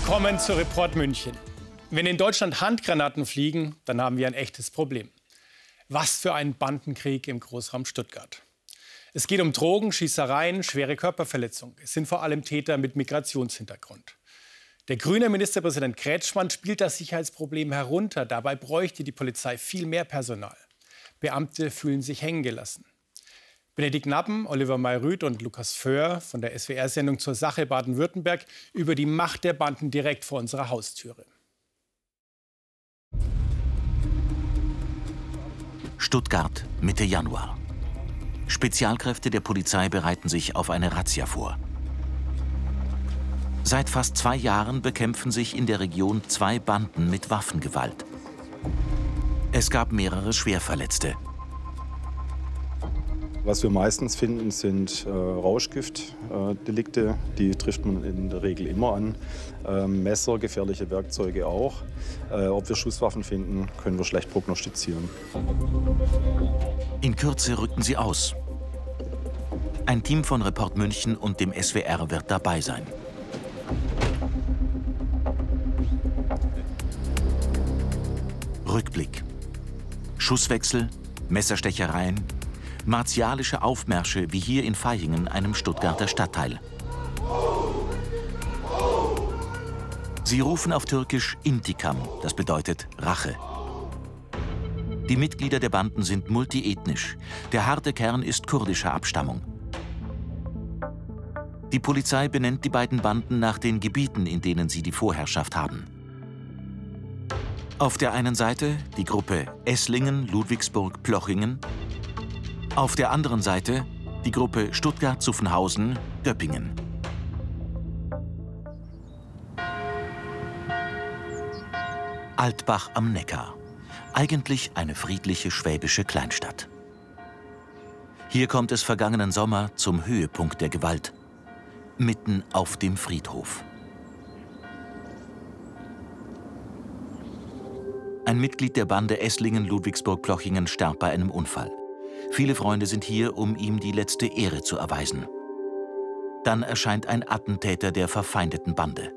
Willkommen zu Report München. Wenn in Deutschland Handgranaten fliegen, dann haben wir ein echtes Problem. Was für ein Bandenkrieg im Großraum Stuttgart. Es geht um Drogen, Schießereien, schwere Körperverletzungen. Es sind vor allem Täter mit Migrationshintergrund. Der grüne Ministerpräsident Kretschmann spielt das Sicherheitsproblem herunter. Dabei bräuchte die Polizei viel mehr Personal. Beamte fühlen sich hängen gelassen. Benedikt Nappen, Oliver Mayrüth und Lukas Föhr von der SWR-Sendung zur Sache Baden-Württemberg über die Macht der Banden direkt vor unserer Haustüre. Stuttgart, Mitte Januar. Spezialkräfte der Polizei bereiten sich auf eine Razzia vor. Seit fast zwei Jahren bekämpfen sich in der Region zwei Banden mit Waffengewalt. Es gab mehrere Schwerverletzte. Was wir meistens finden, sind äh, Rauschgiftdelikte. Äh, die trifft man in der Regel immer an. Äh, Messer, gefährliche Werkzeuge auch. Äh, ob wir Schusswaffen finden, können wir schlecht prognostizieren. In Kürze rücken sie aus. Ein Team von Report München und dem SWR wird dabei sein. Rückblick. Schusswechsel, Messerstechereien, martialische Aufmärsche wie hier in Vaihingen, einem Stuttgarter Stadtteil. Sie rufen auf Türkisch Intikam, das bedeutet Rache. Die Mitglieder der Banden sind multiethnisch. Der harte Kern ist kurdischer Abstammung. Die Polizei benennt die beiden Banden nach den Gebieten, in denen sie die Vorherrschaft haben. Auf der einen Seite die Gruppe Esslingen, Ludwigsburg, Plochingen auf der anderen Seite die Gruppe Stuttgart-Zuffenhausen, Göppingen. Altbach am Neckar. Eigentlich eine friedliche schwäbische Kleinstadt. Hier kommt es vergangenen Sommer zum Höhepunkt der Gewalt. Mitten auf dem Friedhof. Ein Mitglied der Bande Esslingen-Ludwigsburg-Plochingen starb bei einem Unfall. Viele Freunde sind hier, um ihm die letzte Ehre zu erweisen. Dann erscheint ein Attentäter der verfeindeten Bande.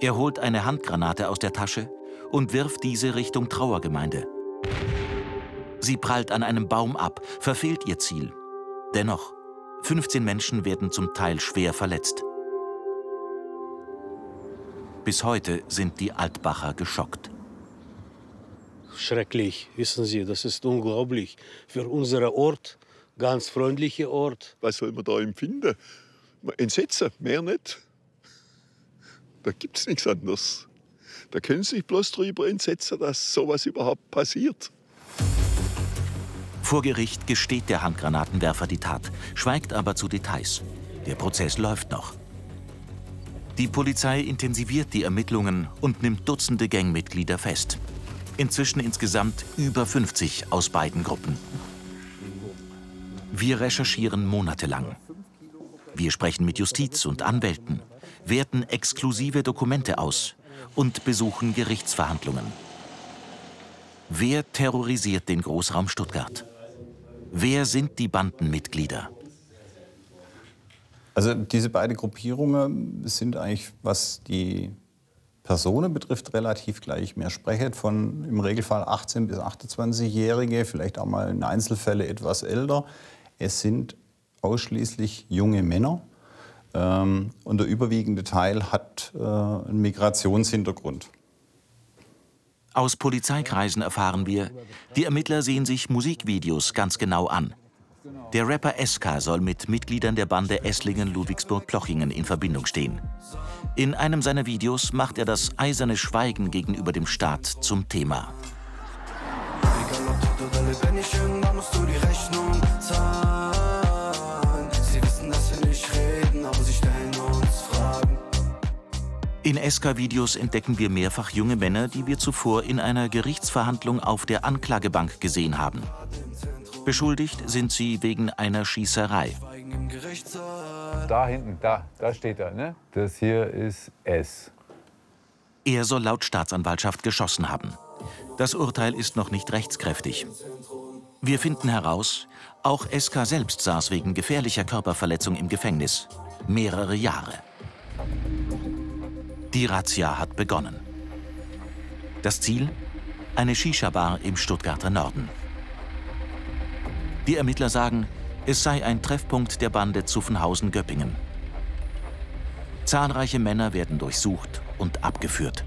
Er holt eine Handgranate aus der Tasche und wirft diese Richtung Trauergemeinde. Sie prallt an einem Baum ab, verfehlt ihr Ziel. Dennoch, 15 Menschen werden zum Teil schwer verletzt. Bis heute sind die Altbacher geschockt schrecklich, wissen Sie, das ist unglaublich. Für unseren Ort, ganz freundlicher Ort. Was soll man da empfinden? Entsetzen, mehr nicht. Da gibt es nichts anderes. Da können Sie sich bloß darüber entsetzen, dass sowas überhaupt passiert. Vor Gericht gesteht der Handgranatenwerfer die Tat, schweigt aber zu Details. Der Prozess läuft noch. Die Polizei intensiviert die Ermittlungen und nimmt Dutzende Gangmitglieder fest. Inzwischen insgesamt über 50 aus beiden Gruppen. Wir recherchieren monatelang. Wir sprechen mit Justiz und Anwälten, werten exklusive Dokumente aus und besuchen Gerichtsverhandlungen. Wer terrorisiert den Großraum Stuttgart? Wer sind die Bandenmitglieder? Also diese beiden Gruppierungen sind eigentlich, was die Personen betrifft, relativ gleich. Wir sprechen von im Regelfall 18- bis 28-Jährige, vielleicht auch mal in Einzelfällen etwas älter. Es sind ausschließlich junge Männer. Ähm, und der überwiegende Teil hat äh, einen Migrationshintergrund. Aus Polizeikreisen erfahren wir, die Ermittler sehen sich Musikvideos ganz genau an. Der Rapper SK soll mit Mitgliedern der Bande Esslingen-Ludwigsburg-Plochingen in Verbindung stehen. In einem seiner Videos macht er das eiserne Schweigen gegenüber dem Staat zum Thema. In SK-Videos entdecken wir mehrfach junge Männer, die wir zuvor in einer Gerichtsverhandlung auf der Anklagebank gesehen haben. Beschuldigt sind sie wegen einer Schießerei. Da hinten, da, da steht er, ne? Das hier ist S. Er soll laut Staatsanwaltschaft geschossen haben. Das Urteil ist noch nicht rechtskräftig. Wir finden heraus, auch SK selbst saß wegen gefährlicher Körperverletzung im Gefängnis. Mehrere Jahre. Die Razzia hat begonnen. Das Ziel? Eine Shisha-Bar im Stuttgarter Norden. Die Ermittler sagen, es sei ein Treffpunkt der Bande Zuffenhausen-Göppingen. Zahlreiche Männer werden durchsucht und abgeführt.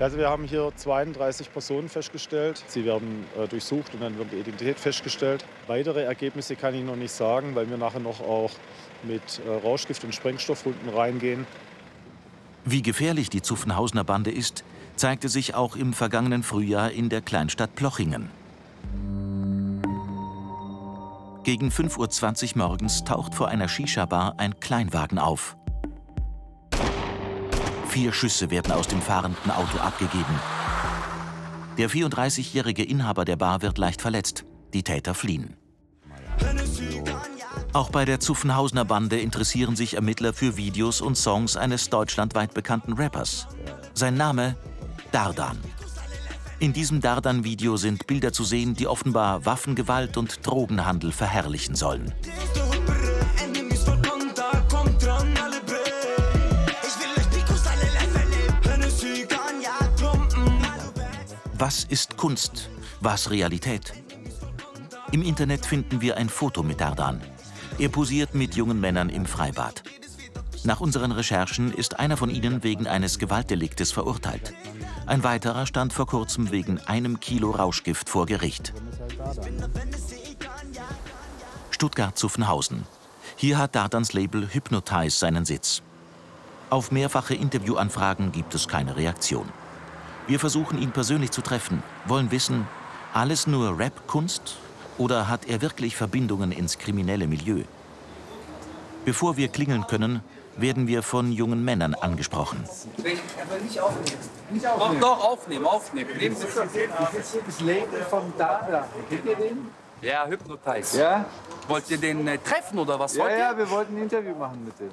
Also wir haben hier 32 Personen festgestellt. Sie werden äh, durchsucht und dann wird die Identität festgestellt. Weitere Ergebnisse kann ich noch nicht sagen, weil wir nachher noch auch mit äh, Rauschgift und Sprengstoffrunden reingehen. Wie gefährlich die Zuffenhausener Bande ist, zeigte sich auch im vergangenen Frühjahr in der Kleinstadt Plochingen. Gegen 5.20 Uhr morgens taucht vor einer Shisha-Bar ein Kleinwagen auf. Vier Schüsse werden aus dem fahrenden Auto abgegeben. Der 34-jährige Inhaber der Bar wird leicht verletzt. Die Täter fliehen. Auch bei der Zuffenhausener Bande interessieren sich Ermittler für Videos und Songs eines deutschlandweit bekannten Rappers. Sein Name Dardan. In diesem Dardan-Video sind Bilder zu sehen, die offenbar Waffengewalt und Drogenhandel verherrlichen sollen. Was ist Kunst? Was Realität? Im Internet finden wir ein Foto mit Dardan. Er posiert mit jungen Männern im Freibad. Nach unseren Recherchen ist einer von ihnen wegen eines Gewaltdeliktes verurteilt. Ein weiterer stand vor kurzem wegen einem Kilo Rauschgift vor Gericht. Stuttgart-Zuffenhausen. Hier hat Dardans Label Hypnotize seinen Sitz. Auf mehrfache Interviewanfragen gibt es keine Reaktion. Wir versuchen ihn persönlich zu treffen, wollen wissen, alles nur Rap-Kunst oder hat er wirklich Verbindungen ins kriminelle Milieu? Bevor wir klingeln können, werden wir von jungen Männern angesprochen. Aber nicht aufnehmen. Nicht aufnehmen. Doch, doch, aufnehmen, aufnehmen. Nehmen Sie das hier das Label vom Dada. Kennt ihr den? Ja, Hypnotize. Ja? Wollt ihr den äh, treffen oder was Ja, wollt ihr? ja, wir wollten ein Interview machen mit dem.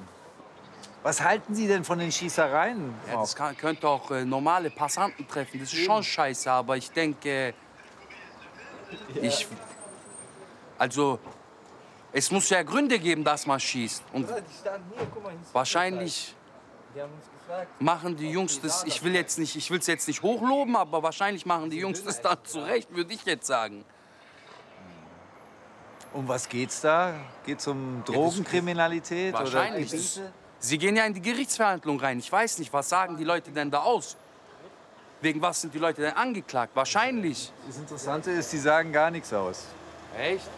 Was halten Sie denn von den Schießereien? Ja, das kann, könnte auch äh, normale Passanten treffen. Das ist schon scheiße, aber ich denke, ich. Also, es muss ja Gründe geben, dass man schießt. Und wahrscheinlich machen die Jungs das. Ich will jetzt nicht, ich will es jetzt nicht hochloben, aber wahrscheinlich machen die Jungs das dann zurecht, würde ich jetzt sagen. Um was geht's da? Geht's um Drogenkriminalität oder Wahrscheinlich. Gebiete? Sie gehen ja in die Gerichtsverhandlung rein. Ich weiß nicht, was sagen die Leute denn da aus? Wegen was sind die Leute denn angeklagt? Wahrscheinlich. Das Interessante ist, die sagen gar nichts aus. Echt?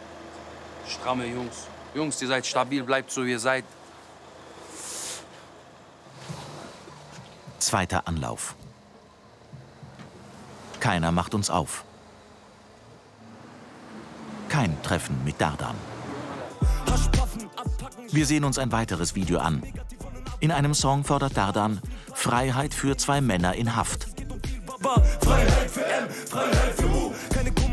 Stramme Jungs. Jungs, ihr seid stabil, bleibt so, wie ihr seid. Zweiter Anlauf. Keiner macht uns auf. Kein Treffen mit Dardan. Wir sehen uns ein weiteres Video an. In einem Song fordert Dardan Freiheit für zwei Männer in Haft. Freiheit für M, Freiheit für U.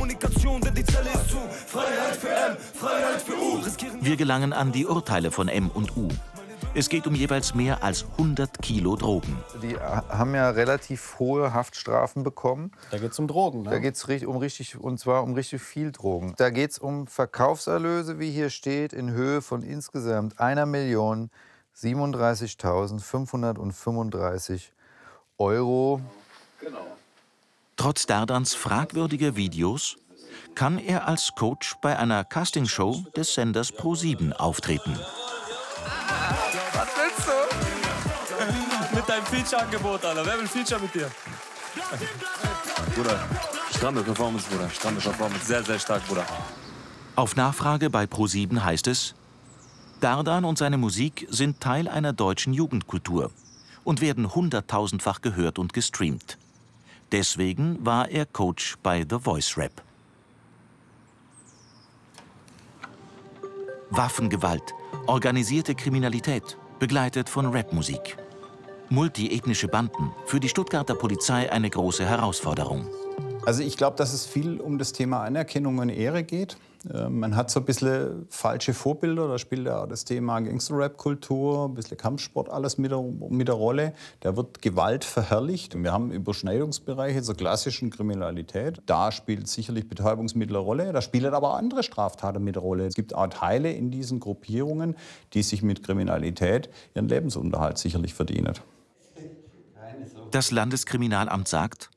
Kommunikation, denn die Zelle ist zu. Freiheit für M, Freiheit für U. Wir gelangen an die Urteile von M und U. Es geht um jeweils mehr als 100 Kilo Drogen. Die haben ja relativ hohe Haftstrafen bekommen. Da geht es um Drogen. Ne? Da geht es um richtig, und zwar um richtig viel Drogen. Da geht es um Verkaufserlöse, wie hier steht, in Höhe von insgesamt 1.037.535 Euro. Trotz Dardans fragwürdiger Videos kann er als Coach bei einer Castingshow des Senders Pro7 auftreten. Was willst du? Mit deinem Feature-Angebot, Alter. Wer will Feature mit dir? Bruder, stramme Performance, Bruder. Stramme Performance. Sehr, sehr stark, Bruder. Auf Nachfrage bei Pro7 heißt es, Dardan und seine Musik sind Teil einer deutschen Jugendkultur und werden hunderttausendfach gehört und gestreamt. Deswegen war er Coach bei The Voice Rap. Waffengewalt, organisierte Kriminalität, begleitet von Rapmusik. Multiethnische Banden, für die Stuttgarter Polizei eine große Herausforderung. Also ich glaube, dass es viel um das Thema Anerkennung und Ehre geht. Äh, man hat so ein bisschen falsche Vorbilder. Da spielt ja das Thema Gangster-Rap-Kultur, ein bisschen Kampfsport, alles mit der, mit der Rolle. Da wird Gewalt verherrlicht. Wir haben Überschneidungsbereiche zur klassischen Kriminalität. Da spielt sicherlich Betäubungsmittel eine Rolle. Da spielen aber andere Straftaten mit Rolle. Es gibt auch Teile in diesen Gruppierungen, die sich mit Kriminalität ihren Lebensunterhalt sicherlich verdienen. Das Landeskriminalamt sagt,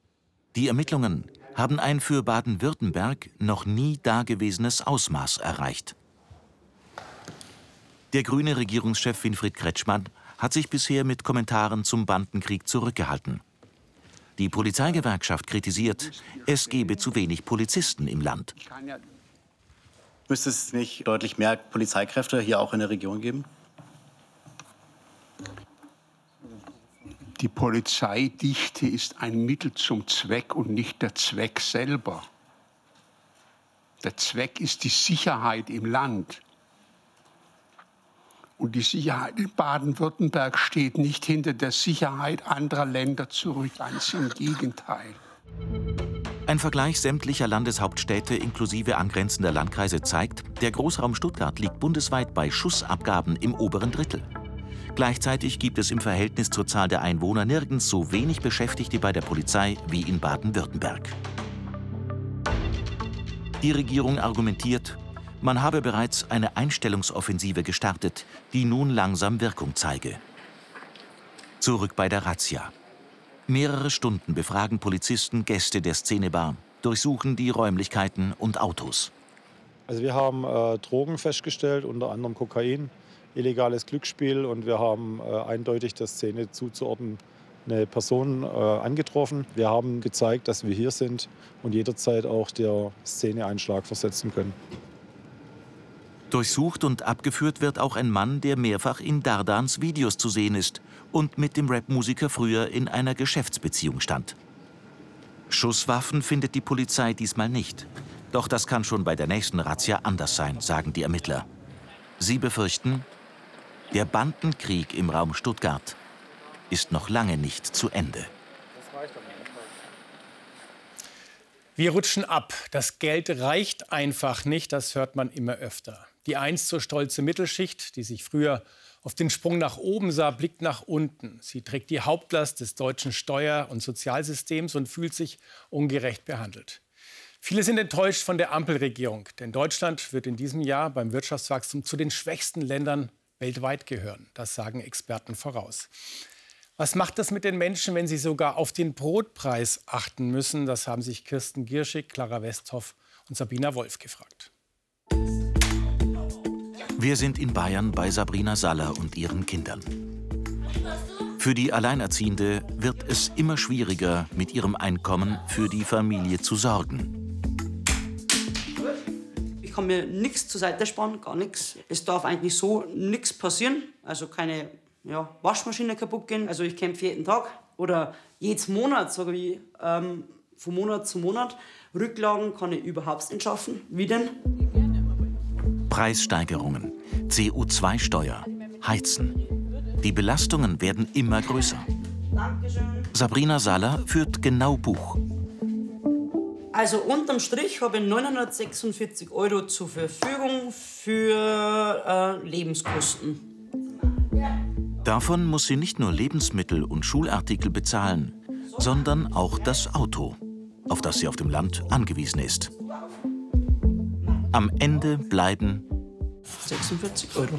die Ermittlungen haben ein für Baden-Württemberg noch nie dagewesenes Ausmaß erreicht. Der grüne Regierungschef Winfried Kretschmann hat sich bisher mit Kommentaren zum Bandenkrieg zurückgehalten. Die Polizeigewerkschaft kritisiert, es gebe zu wenig Polizisten im Land. Müsste es nicht deutlich mehr Polizeikräfte hier auch in der Region geben? Die Polizeidichte ist ein Mittel zum Zweck und nicht der Zweck selber. Der Zweck ist die Sicherheit im Land. Und die Sicherheit in Baden-Württemberg steht nicht hinter der Sicherheit anderer Länder zurück, ganz im Gegenteil. Ein Vergleich sämtlicher Landeshauptstädte inklusive angrenzender Landkreise zeigt, der Großraum Stuttgart liegt bundesweit bei Schussabgaben im oberen Drittel. Gleichzeitig gibt es im Verhältnis zur Zahl der Einwohner nirgends so wenig Beschäftigte bei der Polizei wie in Baden-Württemberg. Die Regierung argumentiert, man habe bereits eine Einstellungsoffensive gestartet, die nun langsam Wirkung zeige. Zurück bei der Razzia. Mehrere Stunden befragen Polizisten Gäste der Szenebar, durchsuchen die Räumlichkeiten und Autos. Also wir haben äh, Drogen festgestellt, unter anderem Kokain, illegales Glücksspiel und wir haben äh, eindeutig der Szene zuzuordnen eine Person äh, angetroffen. Wir haben gezeigt, dass wir hier sind und jederzeit auch der Szene einen Schlag versetzen können. Durchsucht und abgeführt wird auch ein Mann, der mehrfach in Dardans Videos zu sehen ist und mit dem Rapmusiker früher in einer Geschäftsbeziehung stand. Schusswaffen findet die Polizei diesmal nicht. Doch das kann schon bei der nächsten Razzia anders sein, sagen die Ermittler. Sie befürchten, der Bandenkrieg im Raum Stuttgart ist noch lange nicht zu Ende. Wir rutschen ab. Das Geld reicht einfach nicht, das hört man immer öfter. Die einst so stolze Mittelschicht, die sich früher auf den Sprung nach oben sah, blickt nach unten. Sie trägt die Hauptlast des deutschen Steuer- und Sozialsystems und fühlt sich ungerecht behandelt. Viele sind enttäuscht von der Ampelregierung, denn Deutschland wird in diesem Jahr beim Wirtschaftswachstum zu den schwächsten Ländern weltweit gehören. Das sagen Experten voraus. Was macht das mit den Menschen, wenn sie sogar auf den Brotpreis achten müssen? Das haben sich Kirsten Gierschig, Clara Westhoff und Sabina Wolf gefragt. Wir sind in Bayern bei Sabrina Saller und ihren Kindern. Für die Alleinerziehende wird es immer schwieriger, mit ihrem Einkommen für die Familie zu sorgen kann mir nichts zur Seite sparen, gar nichts. Es darf eigentlich so nichts passieren. Also keine ja, Waschmaschine kaputt gehen. Also ich kämpfe jeden Tag oder jedes Monat, sage ich, ähm, von Monat zu Monat. Rücklagen kann ich überhaupt nicht schaffen. Wie denn? Preissteigerungen, CO2-Steuer, Heizen. Die Belastungen werden immer größer. Sabrina Sala führt genau Buch. Also unterm Strich habe ich 946 Euro zur Verfügung für äh, Lebenskosten. Davon muss sie nicht nur Lebensmittel und Schulartikel bezahlen, sondern auch das Auto, auf das sie auf dem Land angewiesen ist. Am Ende bleiben 46 Euro.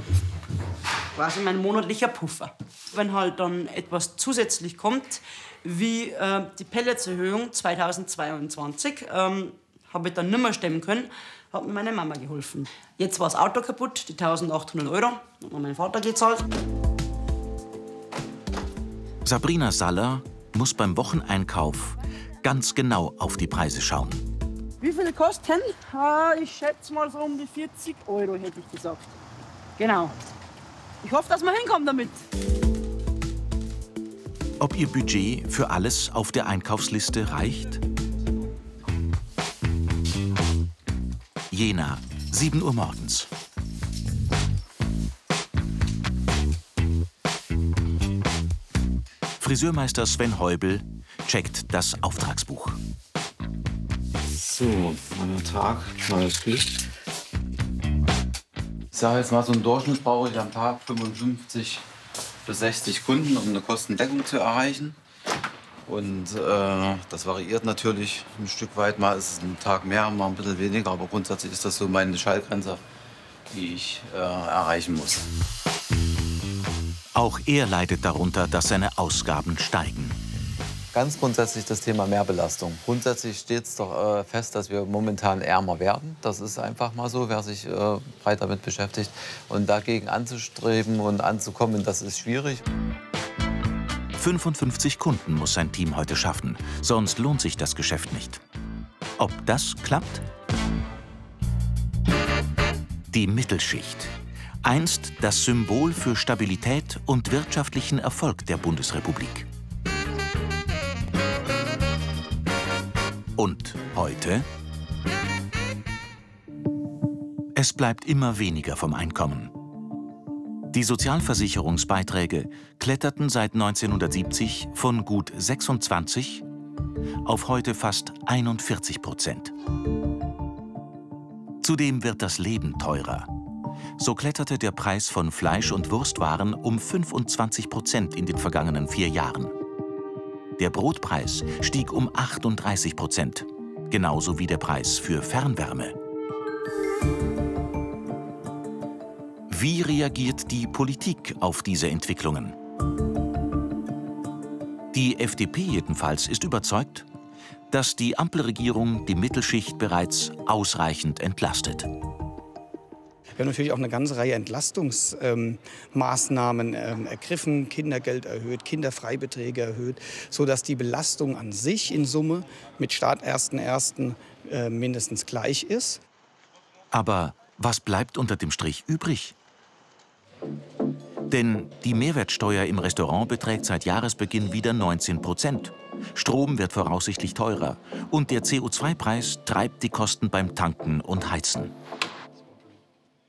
Quasi mein monatlicher Puffer. Wenn halt dann etwas zusätzlich kommt, wie äh, die Pelletserhöhung 2022 ähm, habe ich dann nicht mehr stemmen können, hat mir meine Mama geholfen. Jetzt war das Auto kaputt, die 1800 Euro, hat mir mein Vater gezahlt. Sabrina Saller muss beim Wocheneinkauf ganz genau auf die Preise schauen. Wie viel kosten? Äh, ich schätze mal so um die 40 Euro, hätte ich gesagt. Genau. Ich hoffe, dass wir hinkommen damit. Ob ihr Budget für alles auf der Einkaufsliste reicht? Jena, 7 Uhr morgens. Friseurmeister Sven Heubel checkt das Auftragsbuch. So, neuer Tag, neues Glück. Ich sage jetzt mal, so einen Durchschnitt brauche ich am Tag 55 bis 60 Kunden, um eine Kostendeckung zu erreichen. Und äh, das variiert natürlich ein Stück weit. Mal ist es ein Tag mehr, mal ein bisschen weniger. Aber grundsätzlich ist das so meine Schallgrenze, die ich äh, erreichen muss. Auch er leidet darunter, dass seine Ausgaben steigen. Ganz grundsätzlich das Thema Mehrbelastung. Grundsätzlich steht es doch äh, fest, dass wir momentan ärmer werden. Das ist einfach mal so, wer sich äh, breit damit beschäftigt. Und dagegen anzustreben und anzukommen, das ist schwierig. 55 Kunden muss sein Team heute schaffen, sonst lohnt sich das Geschäft nicht. Ob das klappt? Die Mittelschicht. Einst das Symbol für Stabilität und wirtschaftlichen Erfolg der Bundesrepublik. Und heute? Es bleibt immer weniger vom Einkommen. Die Sozialversicherungsbeiträge kletterten seit 1970 von gut 26 auf heute fast 41 Prozent. Zudem wird das Leben teurer. So kletterte der Preis von Fleisch- und Wurstwaren um 25 Prozent in den vergangenen vier Jahren. Der Brotpreis stieg um 38 Prozent, genauso wie der Preis für Fernwärme. Wie reagiert die Politik auf diese Entwicklungen? Die FDP jedenfalls ist überzeugt, dass die Ampelregierung die Mittelschicht bereits ausreichend entlastet. Wir haben natürlich auch eine ganze Reihe Entlastungsmaßnahmen ähm, ergriffen, Kindergeld erhöht, Kinderfreibeträge erhöht, sodass die Belastung an sich in Summe mit Start 1.1. Äh, mindestens gleich ist. Aber was bleibt unter dem Strich übrig? Denn die Mehrwertsteuer im Restaurant beträgt seit Jahresbeginn wieder 19 Prozent. Strom wird voraussichtlich teurer und der CO2-Preis treibt die Kosten beim Tanken und Heizen.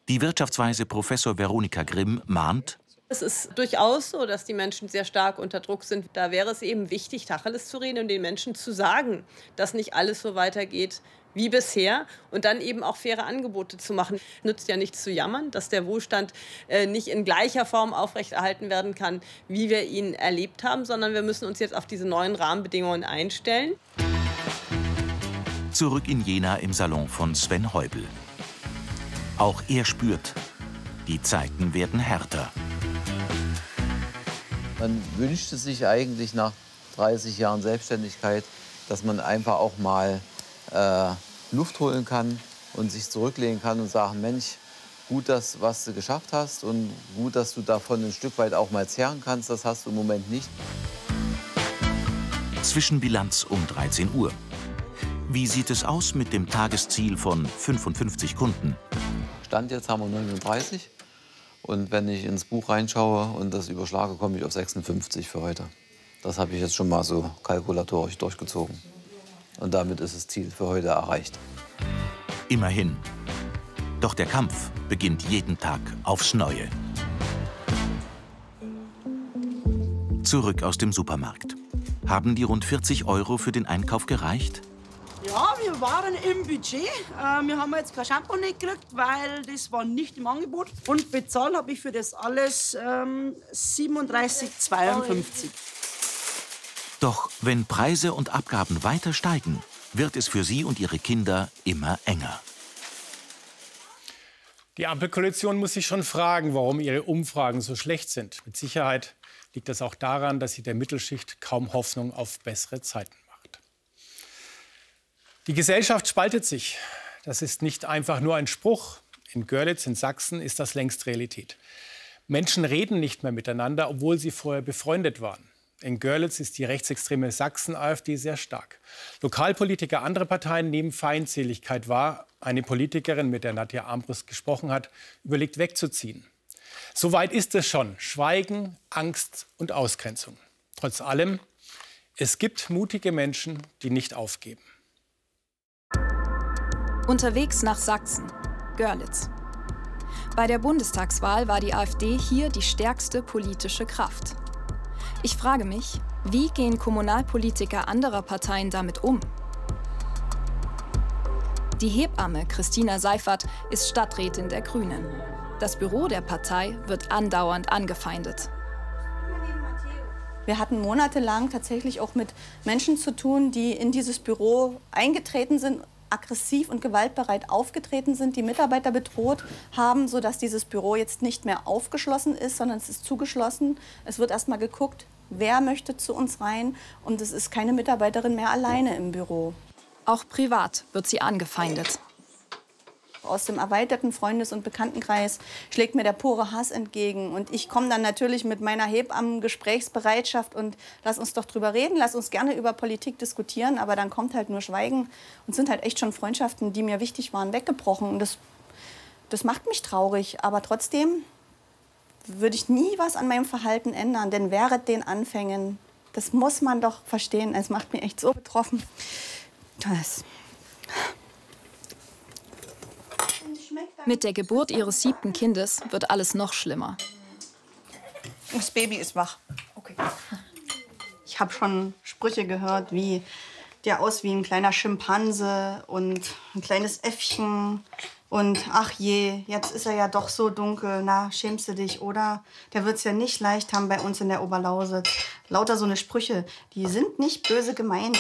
Die Wirtschaftsweise Professor Veronika Grimm mahnt, es ist durchaus so, dass die Menschen sehr stark unter Druck sind. Da wäre es eben wichtig, Tacheles zu reden und den Menschen zu sagen, dass nicht alles so weitergeht wie bisher und dann eben auch faire Angebote zu machen. Nützt ja nichts zu jammern, dass der Wohlstand äh, nicht in gleicher Form aufrechterhalten werden kann, wie wir ihn erlebt haben, sondern wir müssen uns jetzt auf diese neuen Rahmenbedingungen einstellen. Zurück in Jena im Salon von Sven Heubel. Auch er spürt, die Zeiten werden härter. Man wünschte sich eigentlich nach 30 Jahren Selbstständigkeit, dass man einfach auch mal äh, Luft holen kann und sich zurücklehnen kann und sagen, Mensch, gut, dass, was du geschafft hast und gut, dass du davon ein Stück weit auch mal zehren kannst. Das hast du im Moment nicht. Zwischenbilanz um 13 Uhr. Wie sieht es aus mit dem Tagesziel von 55 Kunden? Stand jetzt haben wir 39. Und wenn ich ins Buch reinschaue und das überschlage, komme ich auf 56 für heute. Das habe ich jetzt schon mal so kalkulatorisch durchgezogen. Und damit ist das Ziel für heute erreicht. Immerhin. Doch der Kampf beginnt jeden Tag aufs Neue. Zurück aus dem Supermarkt. Haben die rund 40 Euro für den Einkauf gereicht? Wir waren im Budget. Äh, wir haben jetzt kein Shampoo nicht gekriegt, weil das war nicht im Angebot. Und bezahlt habe ich für das alles ähm, 37,52. Doch wenn Preise und Abgaben weiter steigen, wird es für sie und ihre Kinder immer enger. Die Ampelkoalition muss sich schon fragen, warum ihre Umfragen so schlecht sind. Mit Sicherheit liegt das auch daran, dass sie der Mittelschicht kaum Hoffnung auf bessere Zeiten. Die Gesellschaft spaltet sich. Das ist nicht einfach nur ein Spruch. In Görlitz in Sachsen ist das längst Realität. Menschen reden nicht mehr miteinander, obwohl sie vorher befreundet waren. In Görlitz ist die rechtsextreme Sachsen-AfD sehr stark. Lokalpolitiker anderer Parteien nehmen Feindseligkeit wahr. Eine Politikerin, mit der Nadja Armbrust gesprochen hat, überlegt wegzuziehen. So weit ist es schon. Schweigen, Angst und Ausgrenzung. Trotz allem, es gibt mutige Menschen, die nicht aufgeben. Unterwegs nach Sachsen, Görlitz. Bei der Bundestagswahl war die AfD hier die stärkste politische Kraft. Ich frage mich, wie gehen Kommunalpolitiker anderer Parteien damit um? Die Hebamme Christina Seifert ist Stadträtin der Grünen. Das Büro der Partei wird andauernd angefeindet. Wir hatten monatelang tatsächlich auch mit Menschen zu tun, die in dieses Büro eingetreten sind, aggressiv und gewaltbereit aufgetreten sind, die Mitarbeiter bedroht haben, sodass dieses Büro jetzt nicht mehr aufgeschlossen ist, sondern es ist zugeschlossen. Es wird erst mal geguckt, wer möchte zu uns rein und es ist keine Mitarbeiterin mehr alleine im Büro. Auch privat wird sie angefeindet. Aus dem erweiterten Freundes- und Bekanntenkreis schlägt mir der pure Hass entgegen. Und ich komme dann natürlich mit meiner Hebammen-Gesprächsbereitschaft und lass uns doch drüber reden, lass uns gerne über Politik diskutieren. Aber dann kommt halt nur Schweigen und sind halt echt schon Freundschaften, die mir wichtig waren, weggebrochen. Und das, das macht mich traurig. Aber trotzdem würde ich nie was an meinem Verhalten ändern. Denn während den Anfängen, das muss man doch verstehen, es macht mich echt so betroffen. Das Mit der Geburt ihres siebten Kindes wird alles noch schlimmer. Das Baby ist wach. Okay. Ich habe schon Sprüche gehört wie der aus wie ein kleiner Schimpanse und ein kleines Äffchen und ach je, jetzt ist er ja doch so dunkel. Na, schämst du dich, oder? Der wird's ja nicht leicht haben bei uns in der Oberlausitz. Lauter so eine Sprüche, die sind nicht böse gemeint.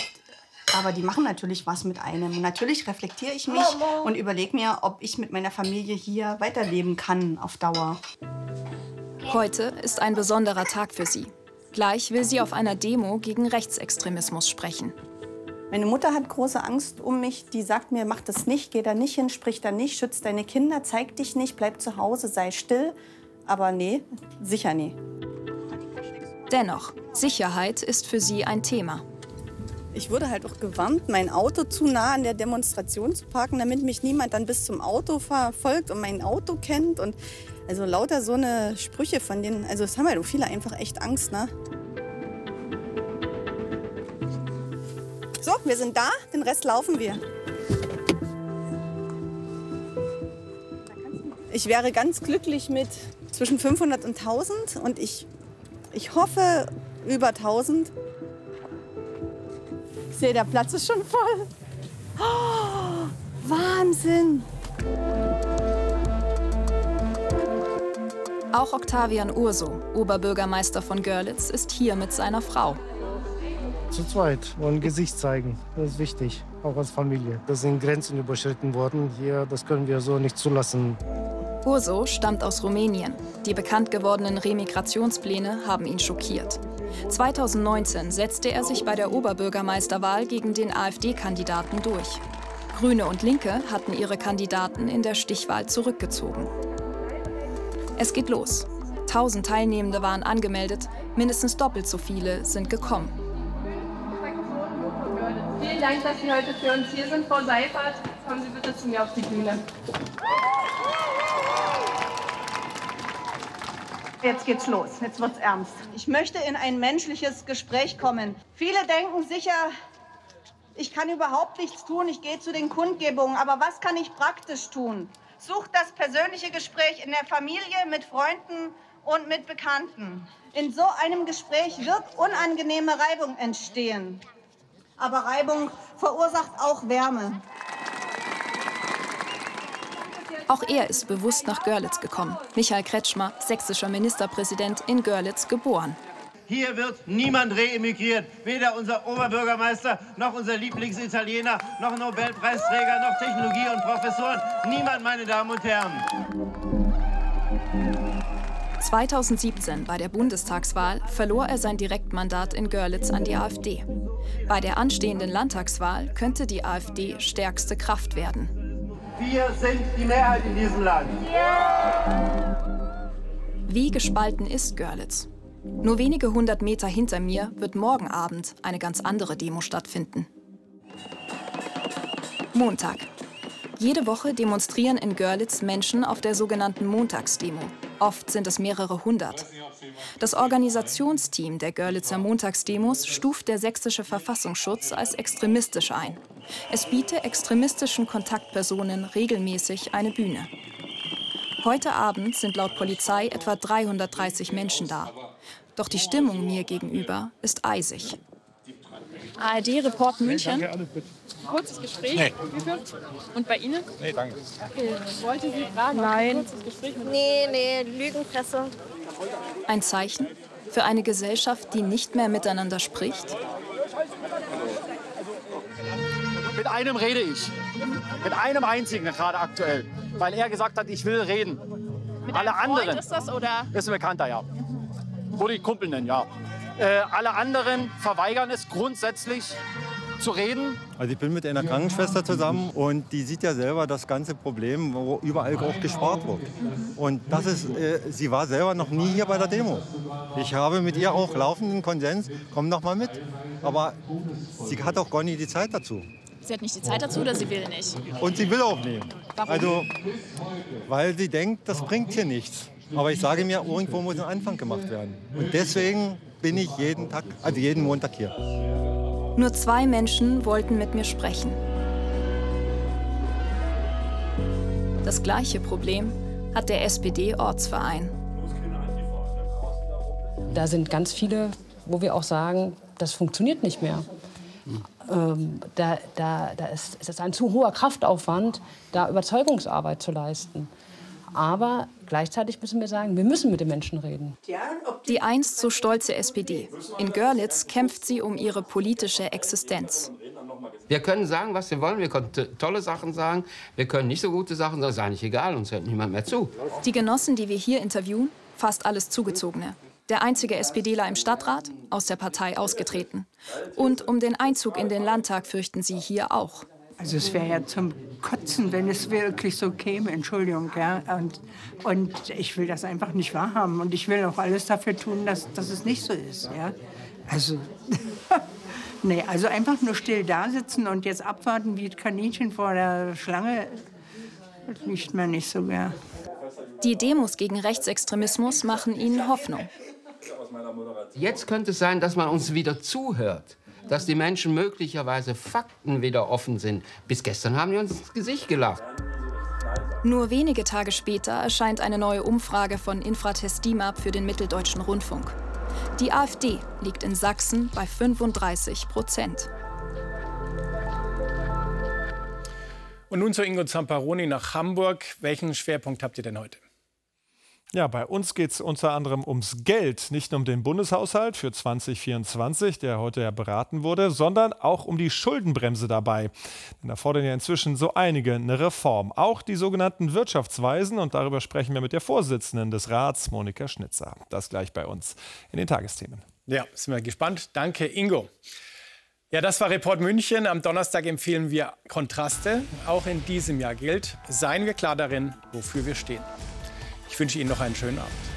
Aber die machen natürlich was mit einem. Und natürlich reflektiere ich mich und überlege mir, ob ich mit meiner Familie hier weiterleben kann auf Dauer. Heute ist ein besonderer Tag für sie. Gleich will sie auf einer Demo gegen Rechtsextremismus sprechen. Meine Mutter hat große Angst um mich. Die sagt mir, mach das nicht, geh da nicht hin, sprich da nicht, schütz deine Kinder, zeig dich nicht, bleib zu Hause, sei still. Aber nee, sicher nee. Dennoch, Sicherheit ist für sie ein Thema. Ich wurde halt auch gewarnt, mein Auto zu nah an der Demonstration zu parken, damit mich niemand dann bis zum Auto verfolgt und mein Auto kennt. Und also lauter so eine Sprüche von denen, also es haben halt auch viele einfach echt Angst, ne? So, wir sind da, den Rest laufen wir. Ich wäre ganz glücklich mit zwischen 500 und 1000 und ich, ich hoffe über 1000. Ich sehe, der Platz ist schon voll. Oh, Wahnsinn! Auch Octavian Urso, Oberbürgermeister von Görlitz, ist hier mit seiner Frau. Zu zweit wollen Gesicht zeigen. Das ist wichtig, auch als Familie. Da sind Grenzen überschritten worden. Hier, das können wir so nicht zulassen. Urso stammt aus Rumänien. Die bekannt gewordenen Remigrationspläne haben ihn schockiert. 2019 setzte er sich bei der Oberbürgermeisterwahl gegen den AfD-Kandidaten durch. Grüne und Linke hatten ihre Kandidaten in der Stichwahl zurückgezogen. Es geht los. 1000 Teilnehmende waren angemeldet, mindestens doppelt so viele sind gekommen. Vielen Dank, dass Sie heute für uns hier sind, Frau Seifert. Kommen Sie bitte zu mir auf die Bühne. Jetzt geht's los. Jetzt wird's ernst. Ich möchte in ein menschliches Gespräch kommen. Viele denken sicher, ich kann überhaupt nichts tun. Ich gehe zu den Kundgebungen. Aber was kann ich praktisch tun? Sucht das persönliche Gespräch in der Familie, mit Freunden und mit Bekannten. In so einem Gespräch wird unangenehme Reibung entstehen. Aber Reibung verursacht auch Wärme. Auch er ist bewusst nach Görlitz gekommen. Michael Kretschmer, sächsischer Ministerpräsident in Görlitz geboren. Hier wird niemand reemigriert. Weder unser Oberbürgermeister, noch unser Lieblingsitaliener, noch Nobelpreisträger, noch Technologie und Professoren. Niemand, meine Damen und Herren. 2017 bei der Bundestagswahl verlor er sein Direktmandat in Görlitz an die AfD. Bei der anstehenden Landtagswahl könnte die AfD stärkste Kraft werden. Wir sind die Mehrheit in diesem Land. Wie gespalten ist Görlitz? Nur wenige hundert Meter hinter mir wird morgen Abend eine ganz andere Demo stattfinden. Montag. Jede Woche demonstrieren in Görlitz Menschen auf der sogenannten Montagsdemo. Oft sind es mehrere hundert. Das Organisationsteam der Görlitzer Montagsdemos stuft der sächsische Verfassungsschutz als extremistisch ein. Es biete extremistischen Kontaktpersonen regelmäßig eine Bühne. Heute Abend sind laut Polizei etwa 330 Menschen da. Doch die Stimmung mir gegenüber ist eisig. ARD-Report München. Kurzes Gespräch Nee. geführt. Und bei Ihnen? Nee, danke. Okay, wollte Sie fragen, Nein. kurzes Gespräch mit Nee, nee, Lügenpresse. Ein Zeichen für eine Gesellschaft, die nicht mehr miteinander spricht? Mit einem rede ich. Mit einem einzigen gerade aktuell. Weil er gesagt hat, ich will reden. Mit alle einem Freund anderen. ist das, oder? Ist ein Bekannter, ja. Würde ich Kumpel nennen, ja. Äh, alle anderen verweigern es grundsätzlich zu reden. Also ich bin mit einer Krankenschwester zusammen und die sieht ja selber das ganze Problem, wo überall auch gespart wird. Und das ist, äh, sie war selber noch nie hier bei der Demo. Ich habe mit ihr auch laufenden Konsens, komm doch mal mit. Aber sie hat auch gar nie die Zeit dazu. Sie hat nicht die Zeit dazu oder sie will nicht? Und sie will auch nehmen. Warum? Also, weil sie denkt, das bringt hier nichts. Aber ich sage mir, irgendwo muss ein Anfang gemacht werden. Und deswegen bin ich jeden Tag, also jeden Montag hier. Nur zwei Menschen wollten mit mir sprechen. Das gleiche Problem hat der SPD-Ortsverein. Da sind ganz viele, wo wir auch sagen, das funktioniert nicht mehr. Ähm, da, da, da ist, ist es ein zu hoher Kraftaufwand, da Überzeugungsarbeit zu leisten. Aber gleichzeitig müssen wir sagen, wir müssen mit den Menschen reden. Die einst so stolze SPD. In Görlitz kämpft sie um ihre politische Existenz. Wir können sagen, was wir wollen. Wir können tolle Sachen sagen. Wir können nicht so gute Sachen sagen. Das ist eigentlich egal. Uns hört niemand mehr zu. Die Genossen, die wir hier interviewen, fast alles Zugezogene. Der einzige SPDler im Stadtrat, aus der Partei ausgetreten. Und um den Einzug in den Landtag fürchten sie hier auch. Also es wäre ja zum Kotzen, wenn es wirklich so käme, Entschuldigung. Ja? Und, und ich will das einfach nicht wahrhaben. Und ich will auch alles dafür tun, dass, dass es nicht so ist. Ja? Also, nee, also einfach nur still da sitzen und jetzt abwarten wie ein Kaninchen vor der Schlange, das liegt mir nicht so gern. Die Demos gegen Rechtsextremismus machen ihnen Hoffnung. Jetzt könnte es sein, dass man uns wieder zuhört. Dass die Menschen möglicherweise Fakten wieder offen sind. Bis gestern haben die uns ins Gesicht gelacht. Nur wenige Tage später erscheint eine neue Umfrage von Infratest DIMAP für den Mitteldeutschen Rundfunk. Die AfD liegt in Sachsen bei 35 Prozent. Und nun zu Ingo Zamparoni nach Hamburg. Welchen Schwerpunkt habt ihr denn heute? Ja, bei uns geht es unter anderem ums Geld, nicht nur um den Bundeshaushalt für 2024, der heute ja beraten wurde, sondern auch um die Schuldenbremse dabei. Denn da fordern ja inzwischen so einige eine Reform. Auch die sogenannten Wirtschaftsweisen. Und darüber sprechen wir mit der Vorsitzenden des Rats, Monika Schnitzer. Das gleich bei uns in den Tagesthemen. Ja, sind wir gespannt. Danke, Ingo. Ja, das war Report München. Am Donnerstag empfehlen wir Kontraste. Auch in diesem Jahr gilt, seien wir klar darin, wofür wir stehen. Ich wünsche Ihnen noch einen schönen Abend.